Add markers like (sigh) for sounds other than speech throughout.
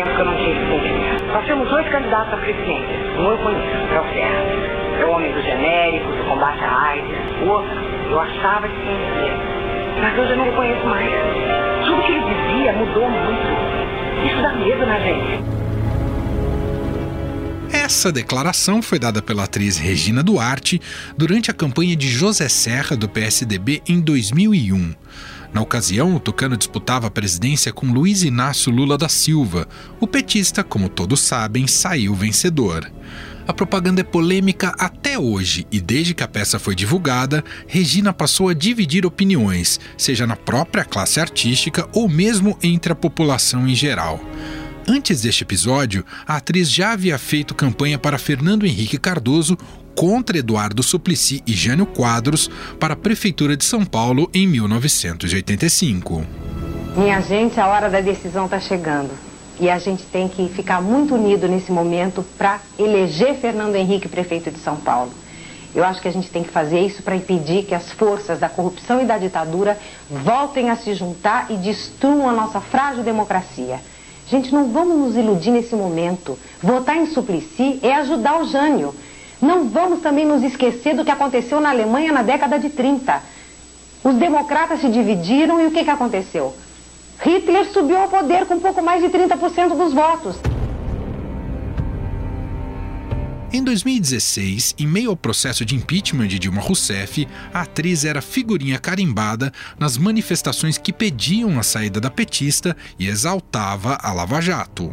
tempo eu não esse sentimento. Nós temos dois candidatos à presidência. Um eu conheço, é o Serra. É o homem do genérico, do combate à AIDS. O outro, eu achava que conhecia. Mas hoje eu não o conheço mais. Tudo que ele dizia mudou muito. Isso dá medo na gente. Essa declaração foi dada pela atriz Regina Duarte durante a campanha de José Serra do PSDB em 2001. Na ocasião, o Tucano disputava a presidência com Luiz Inácio Lula da Silva. O petista, como todos sabem, saiu vencedor. A propaganda é polêmica até hoje e desde que a peça foi divulgada, Regina passou a dividir opiniões, seja na própria classe artística ou mesmo entre a população em geral. Antes deste episódio, a atriz já havia feito campanha para Fernando Henrique Cardoso contra Eduardo Suplicy e Jânio Quadros para a Prefeitura de São Paulo em 1985. Minha gente, a hora da decisão está chegando. E a gente tem que ficar muito unido nesse momento para eleger Fernando Henrique prefeito de São Paulo. Eu acho que a gente tem que fazer isso para impedir que as forças da corrupção e da ditadura voltem a se juntar e destruam a nossa frágil democracia. Gente, não vamos nos iludir nesse momento. Votar em Suplicy é ajudar o Jânio. Não vamos também nos esquecer do que aconteceu na Alemanha na década de 30. Os democratas se dividiram e o que, que aconteceu? Hitler subiu ao poder com pouco mais de 30% dos votos. Em 2016, em meio ao processo de impeachment de Dilma Rousseff, a atriz era figurinha carimbada nas manifestações que pediam a saída da petista e exaltava a Lava Jato.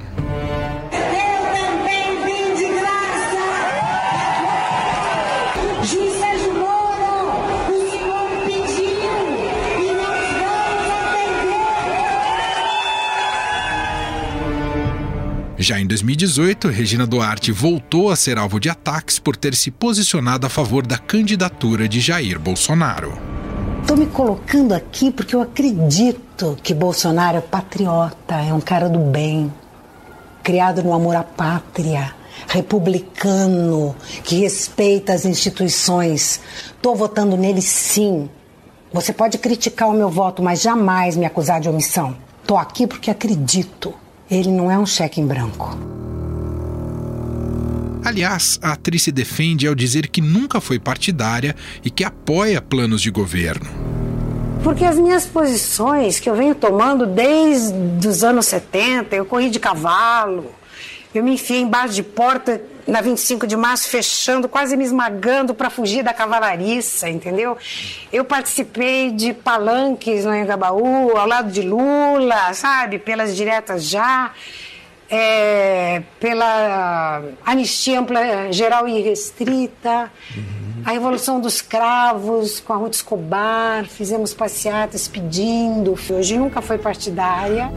Já em 2018, Regina Duarte voltou a ser alvo de ataques por ter se posicionado a favor da candidatura de Jair Bolsonaro. Estou me colocando aqui porque eu acredito que Bolsonaro é patriota, é um cara do bem, criado no amor à pátria, republicano, que respeita as instituições. Estou votando nele sim. Você pode criticar o meu voto, mas jamais me acusar de omissão. Estou aqui porque acredito. Ele não é um cheque em branco. Aliás, a atriz se defende ao dizer que nunca foi partidária e que apoia planos de governo. Porque as minhas posições que eu venho tomando desde os anos 70, eu corri de cavalo, eu me enfiei embaixo de porta na 25 de março, fechando, quase me esmagando para fugir da cavalariça, entendeu? Eu participei de palanques no Engabaú, ao lado de Lula, sabe? Pelas diretas já, é, pela anistia ampla, geral e restrita. Uhum. A Revolução dos Cravos, com a Ruth Escobar, fizemos passeatas pedindo. Hoje nunca foi partidária.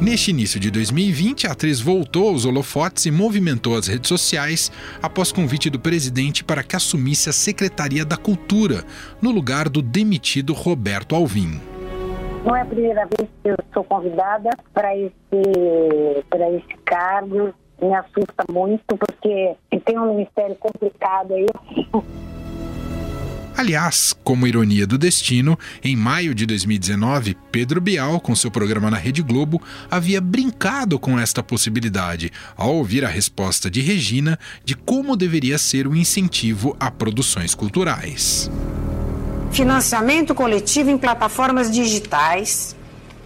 Neste início de 2020, a atriz voltou aos holofotes e movimentou as redes sociais após convite do presidente para que assumisse a Secretaria da Cultura, no lugar do demitido Roberto Alvim. Não é a primeira vez que eu sou convidada para esse, para esse cargo. Me assusta muito, porque tem um ministério complicado aí. Aliás, como ironia do destino, em maio de 2019, Pedro Bial, com seu programa na Rede Globo, havia brincado com esta possibilidade ao ouvir a resposta de Regina de como deveria ser o incentivo a produções culturais. Financiamento coletivo em plataformas digitais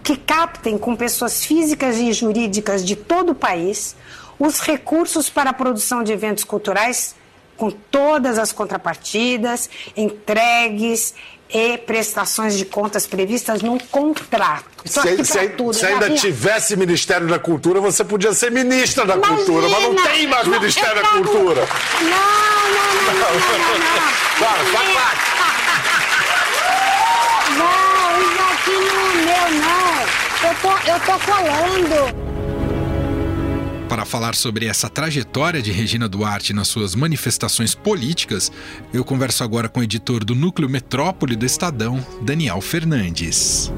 que captem com pessoas físicas e jurídicas de todo o país os recursos para a produção de eventos culturais com todas as contrapartidas, entregues e prestações de contas previstas num contrato. Só se, se, tudo, se ainda tivesse Ministério da Cultura, você podia ser ministra da Imagina, Cultura, mas não tem mais Ministério da Cultura. Não, não, não, não, não, não. Claro, faz Não, (laughs) isso aqui não é meu, não. Eu tô, eu tô falando para falar sobre essa trajetória de Regina Duarte nas suas manifestações políticas, eu converso agora com o editor do Núcleo Metrópole do Estadão, Daniel Fernandes.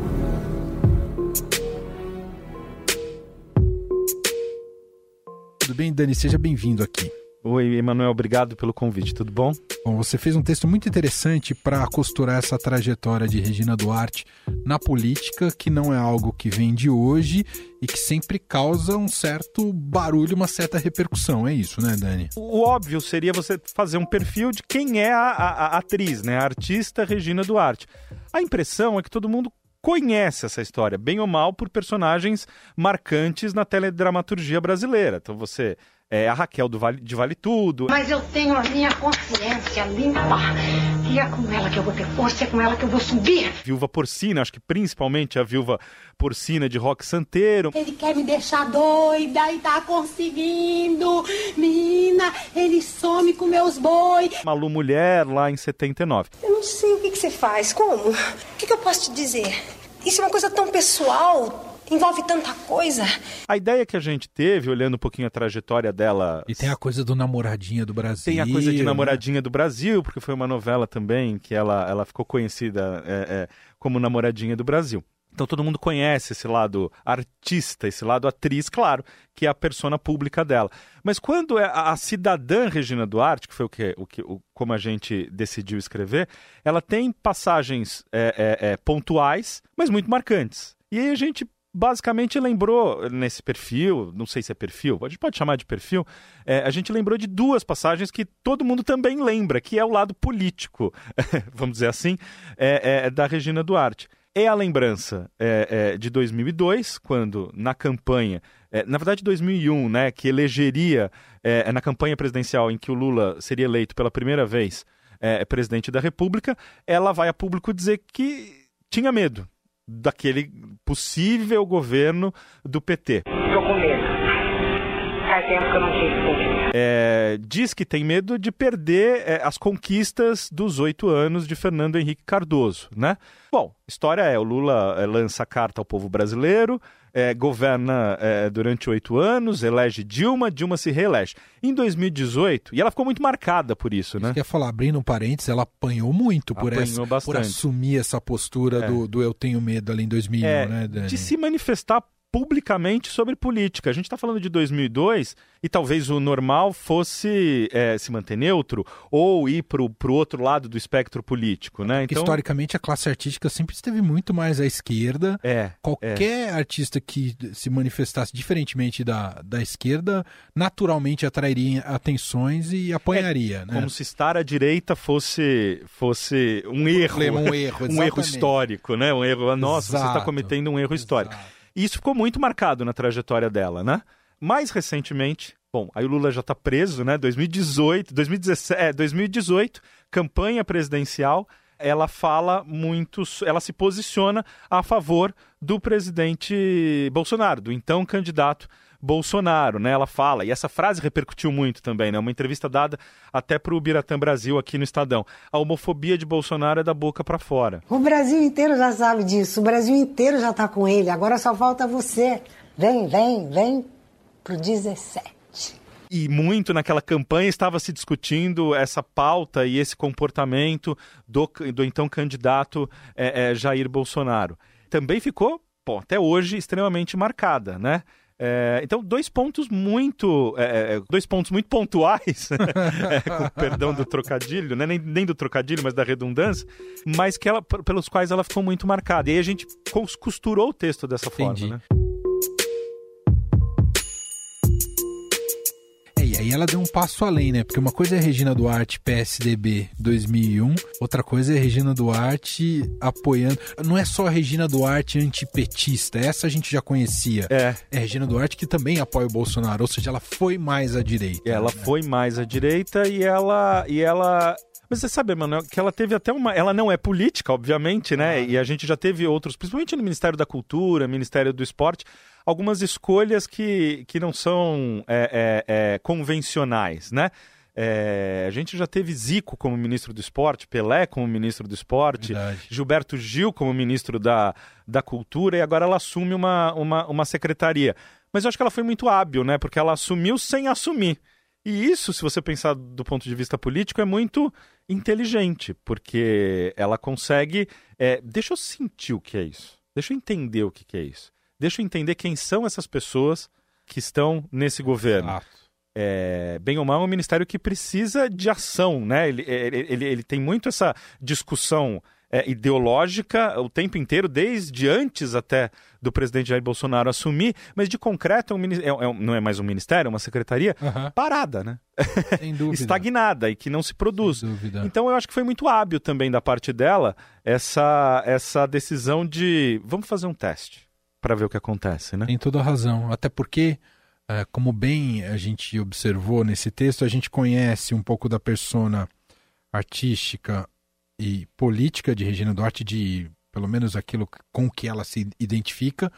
Tudo bem, Dani? Seja bem-vindo aqui. Oi, Emanuel, obrigado pelo convite, tudo bom? Bom, você fez um texto muito interessante para costurar essa trajetória de Regina Duarte na política, que não é algo que vem de hoje e que sempre causa um certo barulho, uma certa repercussão. É isso, né, Dani? O óbvio seria você fazer um perfil de quem é a, a, a atriz, né, a artista Regina Duarte. A impressão é que todo mundo conhece essa história, bem ou mal, por personagens marcantes na teledramaturgia brasileira. Então você é, a Raquel do vale, de Vale Tudo. Mas eu tenho a minha consciência limpa. E é com ela que eu vou ter força, é com ela que eu vou subir. Viúva Porcina, acho que principalmente a Viúva Porcina de Rock Santeiro. Ele quer me deixar doida e tá conseguindo. Menina, ele some com meus boi. Malu Mulher, lá em 79. Eu não sei o que, que você faz, como? O que, que eu posso te dizer? Isso é uma coisa tão pessoal, envolve tanta coisa. A ideia que a gente teve, olhando um pouquinho a trajetória dela. E tem a coisa do namoradinha do Brasil. Tem a coisa de né? namoradinha né? do Brasil, porque foi uma novela também que ela, ela ficou conhecida é, é, como namoradinha do Brasil. Então todo mundo conhece esse lado artista, esse lado atriz, claro, que é a persona pública dela. Mas quando é a, a cidadã Regina Duarte, que foi o que, o que o, como a gente decidiu escrever, ela tem passagens é, é, é pontuais, mas muito marcantes. E aí a gente basicamente lembrou nesse perfil, não sei se é perfil, a gente pode chamar de perfil, é, a gente lembrou de duas passagens que todo mundo também lembra, que é o lado político, (laughs) vamos dizer assim, é, é, da Regina Duarte. É a lembrança é, é, de 2002, quando na campanha, é, na verdade 2001, né, que elegeria, na campanha presidencial em que o Lula seria eleito pela primeira vez presidente da República, ela vai a público dizer que tinha medo, daquele possível governo do PT. Estou com medo. Faz tempo que eu não tive é, diz que tem medo de perder é, as conquistas dos oito anos de Fernando Henrique Cardoso, né? Bom, história é, o Lula é, lança carta ao povo brasileiro, é, governa é, durante oito anos, elege Dilma, Dilma se reelege. Em 2018, e ela ficou muito marcada por isso, né? Isso que ia falar, abrindo um parênteses, ela apanhou muito por, apanhou essa, por assumir essa postura é. do, do eu tenho medo ali em 2001, é, né, Dani? De se manifestar publicamente sobre política. A gente está falando de 2002 e talvez o normal fosse é, se manter neutro ou ir para o outro lado do espectro político, né? Então... Historicamente, a classe artística sempre esteve muito mais à esquerda. É, Qualquer é. artista que se manifestasse diferentemente da, da esquerda, naturalmente atrairia atenções e apanharia, é, né? Como se estar à direita fosse, fosse um (laughs) erro. um erro, um erro histórico, né? Um erro, nossa, Exato. você está cometendo um erro histórico. Exato. E isso ficou muito marcado na trajetória dela, né? Mais recentemente, bom, aí o Lula já está preso, né? 2018, 2017, é, 2018, campanha presidencial, ela fala muito, ela se posiciona a favor do presidente Bolsonaro, do então candidato Bolsonaro, né? Ela fala, e essa frase repercutiu muito também, né? Uma entrevista dada até para o Biratã Brasil aqui no Estadão. A homofobia de Bolsonaro é da boca para fora. O Brasil inteiro já sabe disso, o Brasil inteiro já está com ele, agora só falta você. Vem, vem, vem pro 17 e muito naquela campanha estava se discutindo essa pauta e esse comportamento do, do então candidato é, é, Jair Bolsonaro. Também ficou, bom, até hoje, extremamente marcada, né? É, então, dois pontos muito. É, é dois pontos muito pontuais, (laughs) é, com perdão do trocadilho, né? nem, nem do trocadilho, mas da redundância, mas que ela, pelos quais ela ficou muito marcada. E aí a gente costurou o texto dessa Entendi. forma. Né? Aí ela deu um passo além, né? Porque uma coisa é Regina Duarte, PSDB 2001, outra coisa é Regina Duarte apoiando. Não é só a Regina Duarte antipetista, essa a gente já conhecia. É. É a Regina Duarte que também apoia o Bolsonaro, ou seja, ela foi mais à direita. Ela né? foi mais à direita e ela. E ela mas você sabe, mano, que ela teve até uma. Ela não é política, obviamente, né? Ah. E a gente já teve outros, principalmente no Ministério da Cultura, Ministério do Esporte, algumas escolhas que, que não são é, é, é, convencionais, né? É, a gente já teve Zico como ministro do esporte, Pelé como ministro do esporte, Verdade. Gilberto Gil como ministro da, da cultura, e agora ela assume uma, uma, uma secretaria. Mas eu acho que ela foi muito hábil, né? Porque ela assumiu sem assumir. E isso, se você pensar do ponto de vista político, é muito inteligente, porque ela consegue. É, deixa eu sentir o que é isso. Deixa eu entender o que, é isso. Deixa eu entender quem são essas pessoas que estão nesse governo. Exato. é, bem ou mal, é um ministério que precisa de ação, né? Ele, ele, ele, ele tem muito essa discussão é, ideológica o tempo inteiro, desde antes até do presidente Jair Bolsonaro assumir, mas de concreto é um, é, é, não é mais um ministério, é uma secretaria uhum. parada, né? Sem (laughs) dúvida. Estagnada e que não se produz. Então eu acho que foi muito hábil também da parte dela essa, essa decisão de vamos fazer um teste para ver o que acontece, né? Tem toda a razão. Até porque, é, como bem a gente observou nesse texto, a gente conhece um pouco da persona artística e política de Regina Duarte, de pelo menos aquilo com que ela se identifica,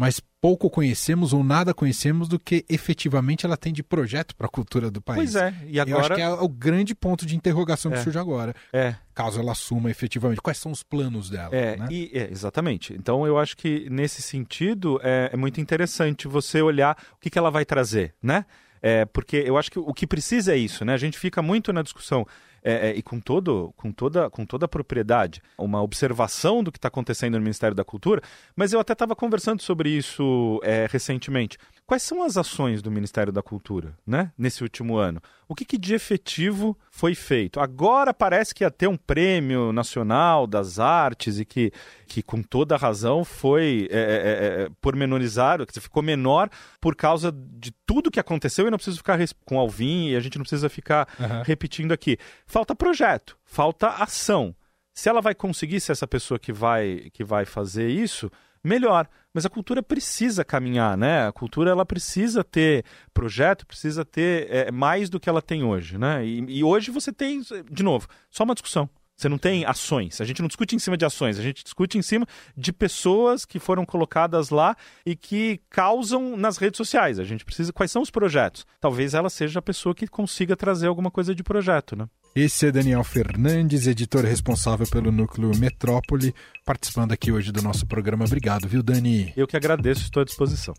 mas pouco conhecemos ou nada conhecemos do que efetivamente ela tem de projeto para a cultura do país. Pois é, e agora. Eu acho que é o grande ponto de interrogação que é. surge agora. É. Caso ela assuma efetivamente. Quais são os planos dela? É, né? e, é, exatamente. Então eu acho que nesse sentido é, é muito interessante você olhar o que, que ela vai trazer, né? É, porque eu acho que o que precisa é isso, né? A gente fica muito na discussão é, é, e com, todo, com, toda, com toda a propriedade, uma observação do que está acontecendo no Ministério da Cultura, mas eu até estava conversando sobre isso é, recentemente. Quais são as ações do Ministério da Cultura, né, nesse último ano? O que, que de efetivo foi feito? Agora parece que ia ter um prêmio nacional das artes e que, que com toda razão foi é, é, é, é pormenorizado, que ficou menor por causa de tudo que aconteceu e não precisa ficar com Alvin e a gente não precisa ficar uhum. repetindo aqui. Falta projeto, falta ação. Se ela vai conseguir ser essa pessoa que vai, que vai fazer isso, melhor. Mas a cultura precisa caminhar, né? A cultura ela precisa ter projeto, precisa ter é, mais do que ela tem hoje, né? E, e hoje você tem, de novo, só uma discussão. Você não tem ações. A gente não discute em cima de ações, a gente discute em cima de pessoas que foram colocadas lá e que causam nas redes sociais. A gente precisa. Quais são os projetos? Talvez ela seja a pessoa que consiga trazer alguma coisa de projeto, né? Esse é Daniel Fernandes, editor responsável pelo Núcleo Metrópole, participando aqui hoje do nosso programa. Obrigado, viu, Dani? Eu que agradeço, estou à disposição.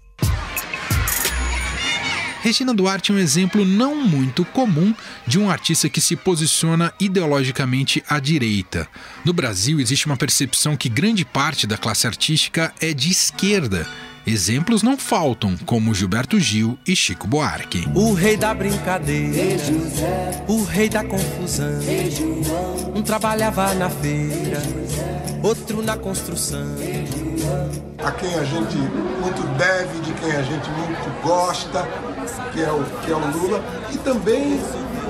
Regina Duarte é um exemplo não muito comum de um artista que se posiciona ideologicamente à direita. No Brasil, existe uma percepção que grande parte da classe artística é de esquerda Exemplos não faltam, como Gilberto Gil e Chico Buarque. O rei da brincadeira, o rei da confusão. Um trabalhava na feira, outro na construção. A quem a gente muito deve, de quem a gente muito gosta, que é o, que é o Lula, e também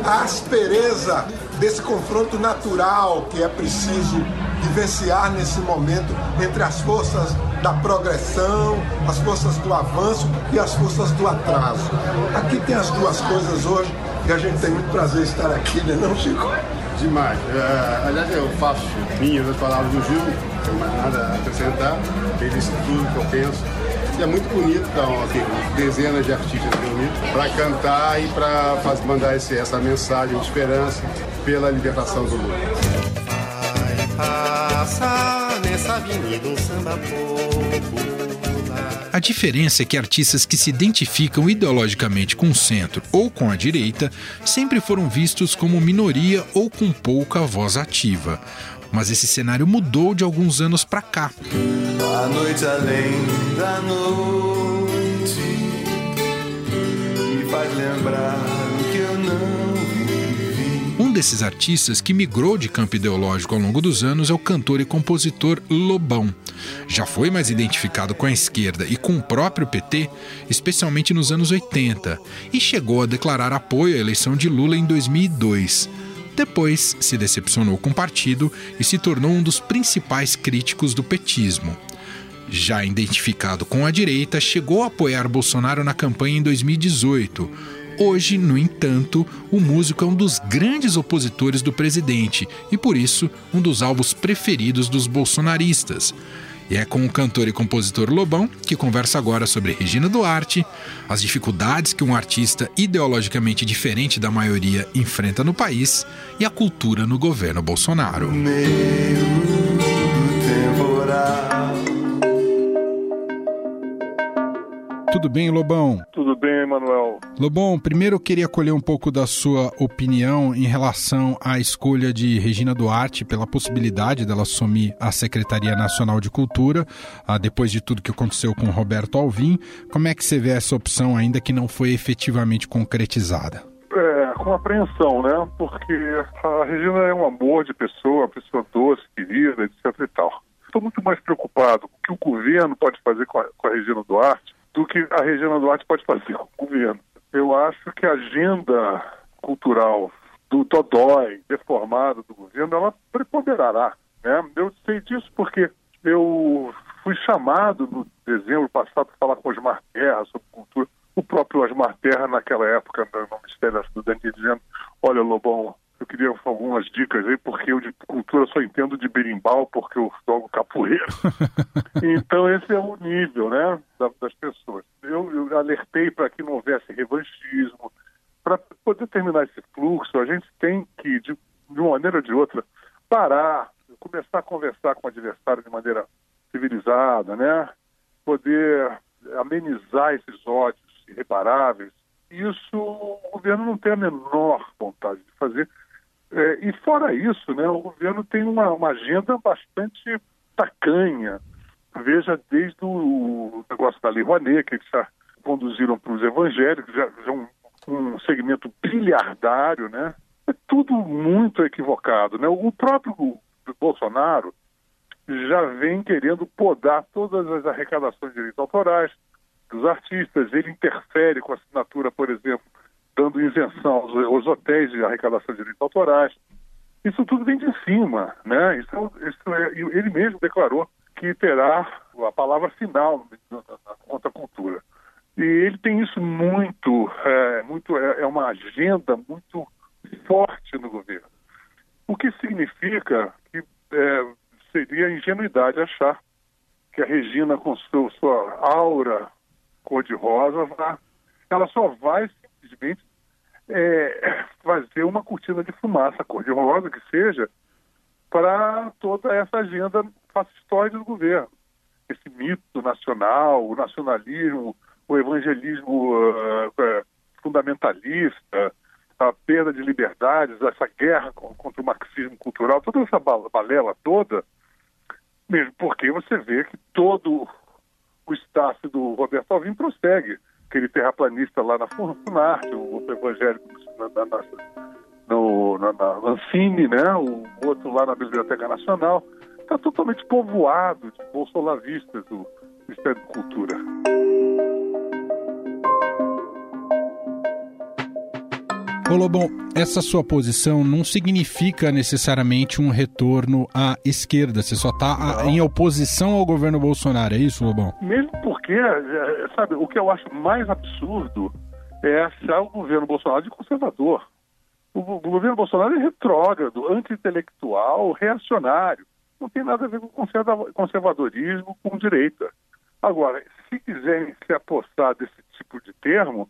a aspereza desse confronto natural que é preciso vivenciar nesse momento entre as forças da progressão, as forças do avanço e as forças do atraso. Aqui tem as duas coisas hoje e a gente tem muito prazer em estar aqui, né não, Chico? Demais. Uh, aliás, eu faço minhas as palavras do Gil, não tenho mais nada a acrescentar. Ele disse tudo que eu penso. E é muito bonito, então, aqui, dezenas de artistas reunidos para cantar e para mandar esse, essa mensagem de esperança pela libertação do mundo. Vai passar nessa avenida um samba a diferença é que artistas que se identificam ideologicamente com o centro ou com a direita sempre foram vistos como minoria ou com pouca voz ativa. Mas esse cenário mudou de alguns anos para cá. A noite além da noite me faz lembrar desses artistas que migrou de campo ideológico ao longo dos anos é o cantor e compositor Lobão. Já foi mais identificado com a esquerda e com o próprio PT, especialmente nos anos 80, e chegou a declarar apoio à eleição de Lula em 2002. Depois se decepcionou com o partido e se tornou um dos principais críticos do petismo. Já identificado com a direita, chegou a apoiar Bolsonaro na campanha em 2018 Hoje, no entanto, o músico é um dos grandes opositores do presidente e, por isso, um dos alvos preferidos dos bolsonaristas. E é com o cantor e compositor Lobão que conversa agora sobre Regina Duarte, as dificuldades que um artista ideologicamente diferente da maioria enfrenta no país e a cultura no governo Bolsonaro. Tudo bem, Lobão? Tudo bem, Manuel. Lobão, primeiro eu queria colher um pouco da sua opinião em relação à escolha de Regina Duarte pela possibilidade dela assumir a Secretaria Nacional de Cultura, ah, depois de tudo que aconteceu com Roberto Alvim. Como é que você vê essa opção ainda que não foi efetivamente concretizada? É, com apreensão, né? Porque a Regina é um amor de pessoa, uma pessoa doce, querida, etc e tal. Estou muito mais preocupado com o que o governo pode fazer com a, com a Regina Duarte do que a Regina Duarte pode fazer com o governo. Eu acho que a agenda cultural do Todói, deformada do governo, ela preponderará. Né? Eu sei disso porque eu fui chamado no dezembro passado para falar com Osmar Terra sobre cultura. O próprio Osmar Terra, naquela época, no Ministério da Cidadania, dizendo: Olha, Lobão, eu queria algumas dicas aí, porque eu de cultura só entendo de berimbau, porque eu jogo capoeira. (laughs) então, esse é o nível né, das pessoas. Eu, eu alertei para que não houvesse revanchismo. Para poder terminar esse fluxo, a gente tem que, de, de uma maneira ou de outra, parar, começar a conversar com o adversário de maneira civilizada, né? poder amenizar esses ódios irreparáveis. Isso o governo não tem a menor vontade de fazer. É, e fora isso, né, o governo tem uma, uma agenda bastante tacanha. Veja, desde o negócio da Lei Rouanet, que eles já conduziram para os evangélicos, já, já um, um segmento bilhardário, né? É tudo muito equivocado, né? O próprio Bolsonaro já vem querendo podar todas as arrecadações de direitos autorais dos artistas. Ele interfere com a assinatura, por exemplo, dando isenção aos, aos hotéis de arrecadação de direitos autorais. Isso tudo vem de cima, né? Isso, isso é, ele mesmo declarou que terá a palavra final contra a cultura. E ele tem isso muito, é, muito é, é uma agenda muito forte no governo. O que significa que é, seria ingenuidade achar que a Regina, com seu, sua aura cor-de-rosa, ela só vai simplesmente é, fazer uma cortina de fumaça cor-de-rosa, que seja, para toda essa agenda fascistoide do governo. Esse mito nacional, o nacionalismo, o evangelismo uh, fundamentalista, a perda de liberdades, essa guerra contra o marxismo cultural, toda essa balela toda, mesmo porque você vê que todo o staff do Roberto Alvim prossegue aquele terraplanista lá na Funarte, o outro evangélico na, na, no, na, na né? o outro lá na Biblioteca Nacional. Está totalmente povoado de bolsolavistas do Ministério da Cultura. Ô Lobão, essa sua posição não significa necessariamente um retorno à esquerda. Você só está em oposição ao governo Bolsonaro, é isso, Lobão? Mesmo porque, é, sabe, o que eu acho mais absurdo é achar o governo Bolsonaro de conservador. O, o governo Bolsonaro é retrógrado, anti-intelectual, reacionário. Não tem nada a ver com conservadorismo, com direita. Agora, se quiserem se apossar desse tipo de termo,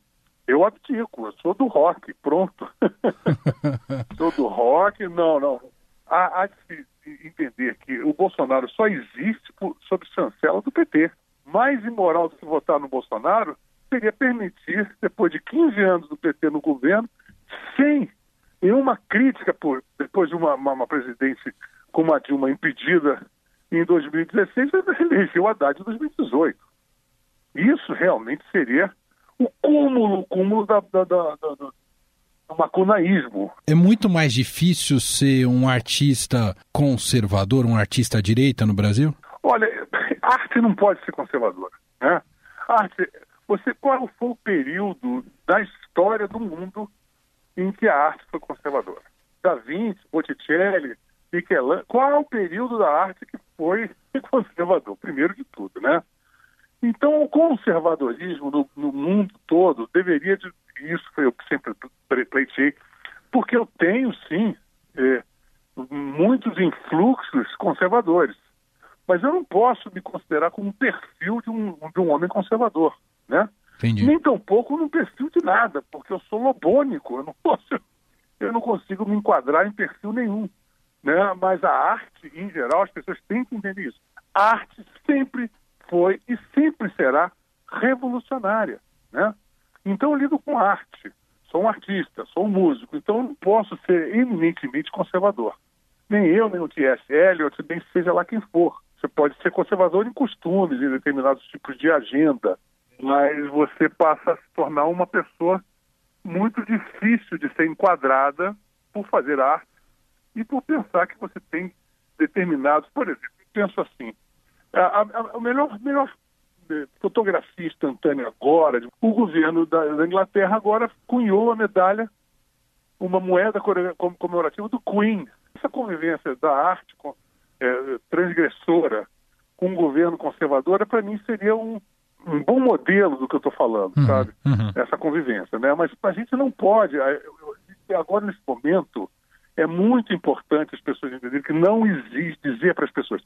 eu abdico, eu sou do rock, pronto. (laughs) sou do rock, não, não. Há, há, de se entender que o Bolsonaro só existe por, sob chancela do PT. Mais imoral do que votar no Bolsonaro seria permitir, depois de 15 anos do PT no governo, sem nenhuma crítica, por, depois de uma, uma, uma presidente como a Dilma impedida em 2016, eleger o Haddad em 2018. Isso realmente seria o cúmulo, o cúmulo da, da, da, da do maconaísmo. É muito mais difícil ser um artista conservador, um artista à direita no Brasil? Olha, (laughs) arte não pode ser conservadora. Né? Arte, você, qual foi o período da história do mundo em que a arte foi conservadora? Da Vinci, Botticelli, Michelangelo, qual é o período da arte que foi (laughs) conservador? Primeiro de tudo, né? Então, o conservadorismo no, no mundo todo deveria, de, isso foi eu que sempre pleitei, porque eu tenho, sim, é, muitos influxos conservadores, mas eu não posso me considerar como um perfil de um, de um homem conservador, né? Entendi. Nem tampouco num perfil de nada, porque eu sou lobônico, eu não posso, eu não consigo me enquadrar em perfil nenhum, né? Mas a arte, em geral, as pessoas têm que entender isso. A arte sempre foi e sempre será revolucionária, né? Então eu lido com arte, sou um artista, sou um músico, então eu não posso ser eminentemente conservador. Nem eu, nem o T.S. Eliot, nem seja lá quem for. Você pode ser conservador em costumes, em determinados tipos de agenda, mas você passa a se tornar uma pessoa muito difícil de ser enquadrada por fazer arte e por pensar que você tem determinados, por exemplo, eu penso assim, a, a, a melhor, melhor eh, fotografia instantânea agora, o governo da, da, Inglaterra agora cunhou a medalha, uma moeda comemorativa do Queen. Essa convivência da arte é, transgressora com um governo conservador, para mim seria um, um bom modelo do que eu estou falando, uhum, sabe? Uhum. Essa convivência, né? Mas a gente não pode, agora nesse momento, é muito importante as pessoas entenderem que não existe, dizer para as pessoas,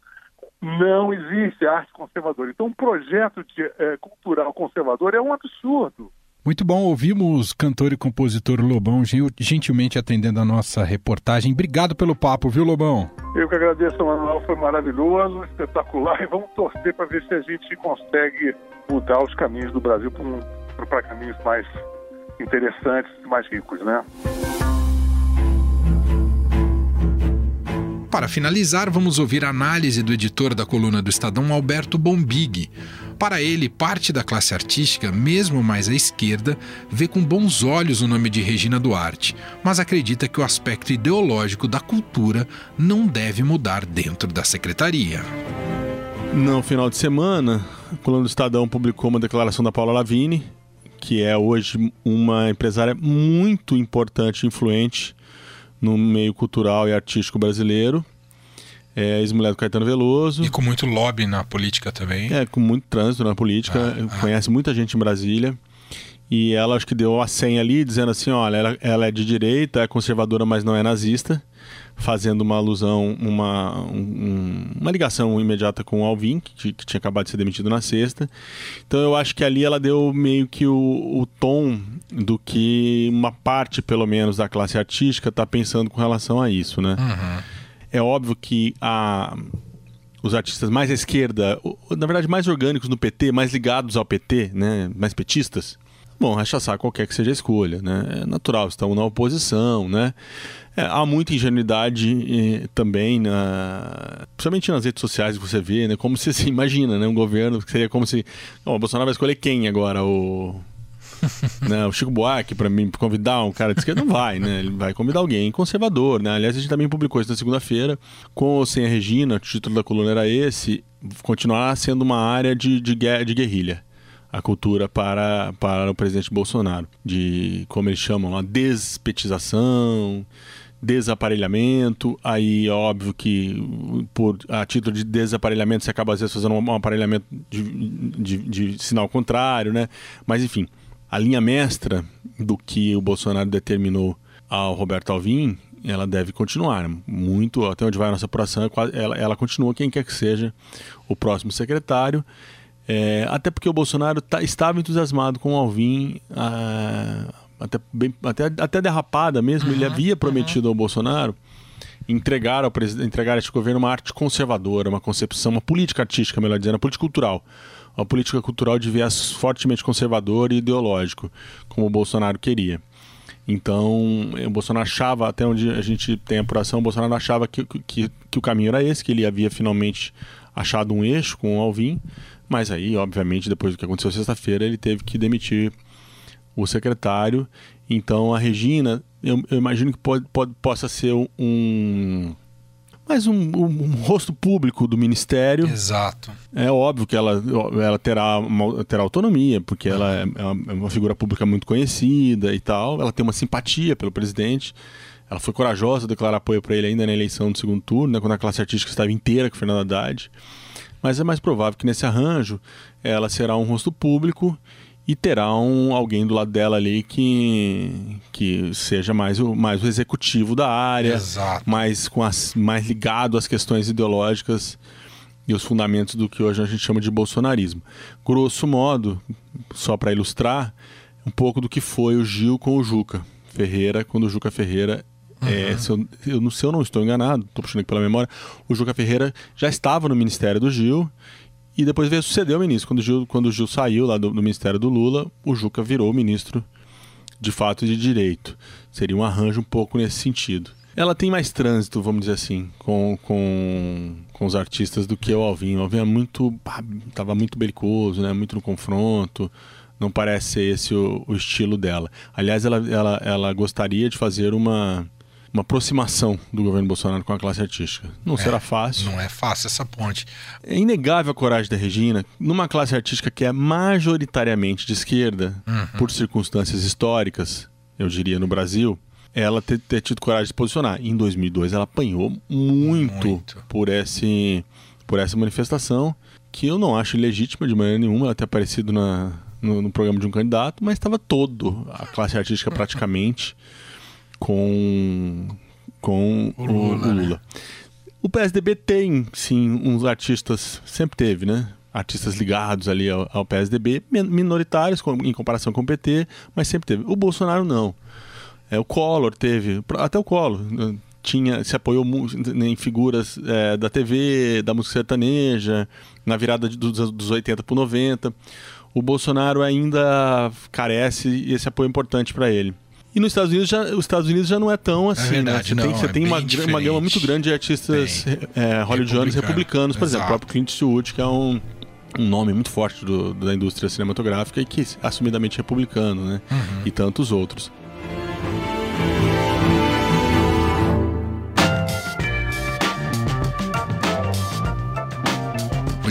não existe arte conservadora. Então, um projeto de, é, cultural conservador é um absurdo. Muito bom, ouvimos cantor e compositor Lobão gentilmente atendendo a nossa reportagem. Obrigado pelo papo, viu, Lobão? Eu que agradeço, Manuel, foi maravilhoso, espetacular e vamos torcer para ver se a gente consegue mudar os caminhos do Brasil para caminhos mais interessantes, mais ricos, né? Para finalizar, vamos ouvir a análise do editor da coluna do Estadão, Alberto Bombig. Para ele, parte da classe artística, mesmo mais à esquerda, vê com bons olhos o nome de Regina Duarte, mas acredita que o aspecto ideológico da cultura não deve mudar dentro da secretaria. No final de semana, a coluna do Estadão publicou uma declaração da Paula Lavini, que é hoje uma empresária muito importante e influente no meio cultural e artístico brasileiro. É ex-mulher do Caetano Veloso. E com muito lobby na política também. É, com muito trânsito na política. Ah, ah. conhece muita gente em Brasília. E ela acho que deu a senha ali, dizendo assim: olha, ela, ela é de direita, é conservadora, mas não é nazista fazendo uma alusão, uma, um, uma ligação imediata com o Alvin, que, que, tinha acabado de ser demitido na sexta. Então eu acho que ali ela deu meio que o, o tom do que uma parte, pelo menos, da classe artística está pensando com relação a isso, né? Uhum. É óbvio que a, os artistas mais à esquerda, na verdade mais orgânicos no PT, mais ligados ao PT, né, mais petistas, bom, rechaçar qualquer que seja a escolha, né? É natural, estão na oposição, né? É, há muita ingenuidade também, na, principalmente nas redes sociais que você vê, né? Como se (laughs) se imagina, né? Um governo que seria como se. Oh, o Bolsonaro vai escolher quem agora? O. (laughs) né, o Chico Buarque para mim convidar um cara de esquerda não vai, né? Ele vai convidar alguém conservador, né? Aliás, a gente também publicou isso na segunda-feira com ou sem a Regina, o título da coluna era esse, continuar sendo uma área de, de, de guerrilha a cultura para, para o presidente Bolsonaro, de como eles chamam lá, despetização, desaparelhamento, aí óbvio que por a título de desaparelhamento você acaba às vezes fazendo um aparelhamento de, de, de sinal contrário, né? Mas enfim, a linha mestra do que o Bolsonaro determinou ao Roberto Alvim, ela deve continuar muito até onde vai a nossa apuração, ela, ela continua quem quer que seja o próximo secretário. É, até porque o Bolsonaro tá, estava entusiasmado com o Alvim ah, até, bem, até, até derrapada mesmo, uhum, ele havia prometido uhum. ao Bolsonaro entregar ao entregar a este governo uma arte conservadora, uma concepção, uma política artística, melhor dizendo, uma política cultural. Uma política cultural de viés fortemente conservador e ideológico, como o Bolsonaro queria. Então, o Bolsonaro achava, até onde a gente tem apuração, o Bolsonaro achava que, que, que o caminho era esse, que ele havia finalmente achado um eixo com o Alvim, mas aí, obviamente, depois do que aconteceu sexta-feira, ele teve que demitir o secretário. Então a Regina, eu, eu imagino que pode, pode, possa ser um mais um, um, um, rosto público do ministério. Exato. É óbvio que ela, ela terá, uma, terá autonomia, porque ela é, é uma figura pública muito conhecida e tal. Ela tem uma simpatia pelo presidente. Ela foi corajosa declarar apoio para ele ainda na eleição do segundo turno, né, quando a classe artística estava inteira com Fernando Haddad. Mas é mais provável que nesse arranjo ela será um rosto público e terá um, alguém do lado dela ali que, que seja mais o, mais o executivo da área, Exato. mais, com as, mais ligado às questões ideológicas e os fundamentos do que hoje a gente chama de bolsonarismo. Grosso modo, só para ilustrar, um pouco do que foi o Gil com o Juca Ferreira, quando o Juca Ferreira uhum. É, se, eu, eu, se eu não estou enganado, estou puxando aqui pela memória, o Juca Ferreira já estava no ministério do Gil E depois veio suceder o ministro. Quando o Gil, quando o Gil saiu lá do, do Ministério do Lula, o Juca virou ministro de fato de direito. Seria um arranjo um pouco nesse sentido. Ela tem mais trânsito, vamos dizer assim, com, com, com os artistas do que o Alvin. O Alvin é muito. tava muito belicoso, né? Muito no confronto. Não parece ser esse o, o estilo dela. Aliás, ela, ela, ela gostaria de fazer uma uma aproximação do governo Bolsonaro com a classe artística. Não é, será fácil. Não é fácil essa ponte. É inegável a coragem da Regina, numa classe artística que é majoritariamente de esquerda, uhum. por circunstâncias históricas, eu diria, no Brasil, ela ter, ter, tido coragem de se posicionar. Em 2002, ela apanhou muito, muito, por esse por essa manifestação, que eu não acho ilegítima de maneira nenhuma, ela ter aparecido na, no, no programa de um candidato, mas estava todo, a classe artística praticamente (laughs) com, com o Lula. O, Lula. Né? o PSDB tem, sim, uns artistas, sempre teve, né? Artistas ligados ali ao, ao PSDB, minoritários em comparação com o PT, mas sempre teve. O Bolsonaro não. É, o Collor teve, até o Collor né, tinha, se apoiou em figuras é, da TV, da música sertaneja, na virada dos, dos 80 para 90. O Bolsonaro ainda carece esse apoio importante para ele. E nos Estados Unidos já, os Estados Unidos já não é tão assim, é verdade, né? Você não, tem, você é tem uma, uma gama muito grande de artistas é, hollywoodianos republicanos, por Exato. exemplo, o próprio Clint Eastwood, que é um, um nome muito forte do, da indústria cinematográfica e que é assumidamente republicano, né? Uhum. E tantos outros.